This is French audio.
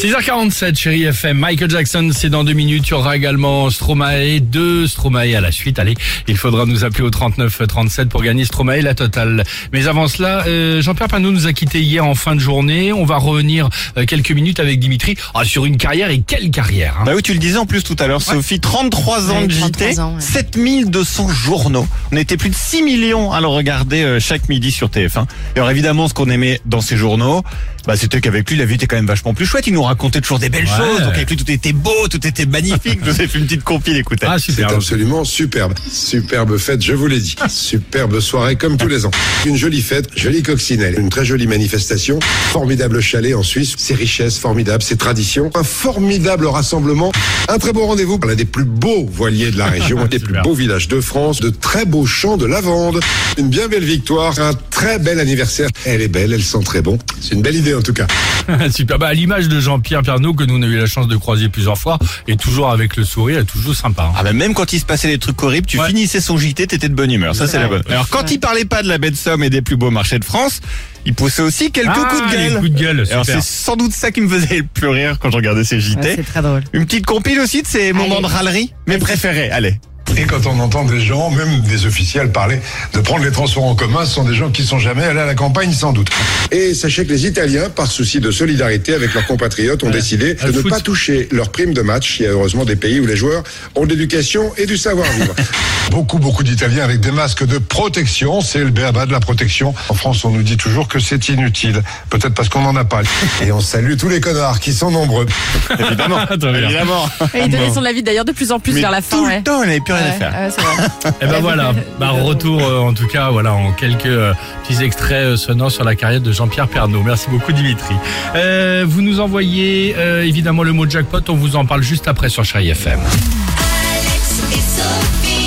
6h47, chérie FM. Michael Jackson, c'est dans deux minutes. Il y aura également Stromae, deux Stromae à la suite. Allez, il faudra nous appeler au 39 37 pour gagner Stromae la totale. Mais avant cela, euh, Jean-Pierre Panot nous a quitté hier en fin de journée. On va revenir euh, quelques minutes avec Dimitri ah, sur une carrière et quelle carrière hein. Bah oui, tu le disais en plus tout à l'heure, Sophie, 33 ans Ouais, de JT, 33 ans, ouais. 7200 journaux. On était plus de 6 millions à le regarder euh, chaque midi sur TF1. Et alors évidemment, ce qu'on aimait dans ces journaux, bah, c'était qu'avec lui, la vie était quand même vachement plus chouette. Il nous racontait toujours des belles Ouais. choses. Donc avec lui, tout était beau, tout était magnifique. Je vous ai fait une petite compile, écoutez. Ah super. absolument superbe. Superbe fête, je vous l'ai dit. Superbe soirée comme tous les ans. Une jolie fête, jolie coccinelle, une très jolie manifestation, formidable chalet en Suisse, ses richesses formidables, ses traditions, un formidable rassemblement, un très beau rendez-vous, l'un des plus beaux voiliers de la région, un des plus beaux villages de France, de très beaux champs de lavande, une bien belle victoire, un très bel anniversaire. Elle est belle, elle sent très bon. C'est une belle idée en tout cas. super. Bah, à l'image de Jean-Pierre Pernaut que nous on a eu la chance de croiser plusieurs fois et toujours avec le sourire, toujours sympa. hein. Ah bah même quand il se passait des trucs horribles, tu Ouais. finissais son JT, t'étais de bonne humeur. Ça c'est la bonne. Alors quand il parlait pas de la baie de Somme et des plus beaux marchés de France, il poussait aussi quelques Ah, coups de les gueule. coups de gueule, Alors c'est sans doute ça qui me faisait le plus rire quand je regardais ces JT. Ouais, c'est très drôle. Une petite compile aussi de ces moments de râlerie, mes préférés. Allez. Et quand on entend des gens, même des officiels, parler de prendre les transports en commun, ce sont des gens qui sont jamais allés à la campagne sans doute. Et sachez que les Italiens, par souci de solidarité avec leurs compatriotes, ont décidé de ne foot. pas toucher leurs primes de match. Il y a heureusement des pays où les joueurs ont de l'éducation et du savoir-vivre. Beaucoup, beaucoup d'Italiens avec des masques de protection, c'est le béaba de la protection. En France, on nous dit toujours que c'est inutile. Peut-être parce qu'on n'en a pas. et on salue tous les connards qui sont nombreux. Évidemment. Évidemment. Et il donnait son avis d'ailleurs de plus en plus Mais vers la fin. tout ouais. le temps, il n'avait plus rien à Ouais, faire. ouais, c'est vrai. Et ben voilà, bah, retour euh, en tout cas, voilà, en quelques euh, petits extraits euh, sonores sur la carrière de Jean-Pierre Pernaut. Merci beaucoup Dimitri. Euh, vous nous envoyez euh, évidemment le mot jackpot, on vous en parle juste après sur Chérie FM. Alex et Sophie.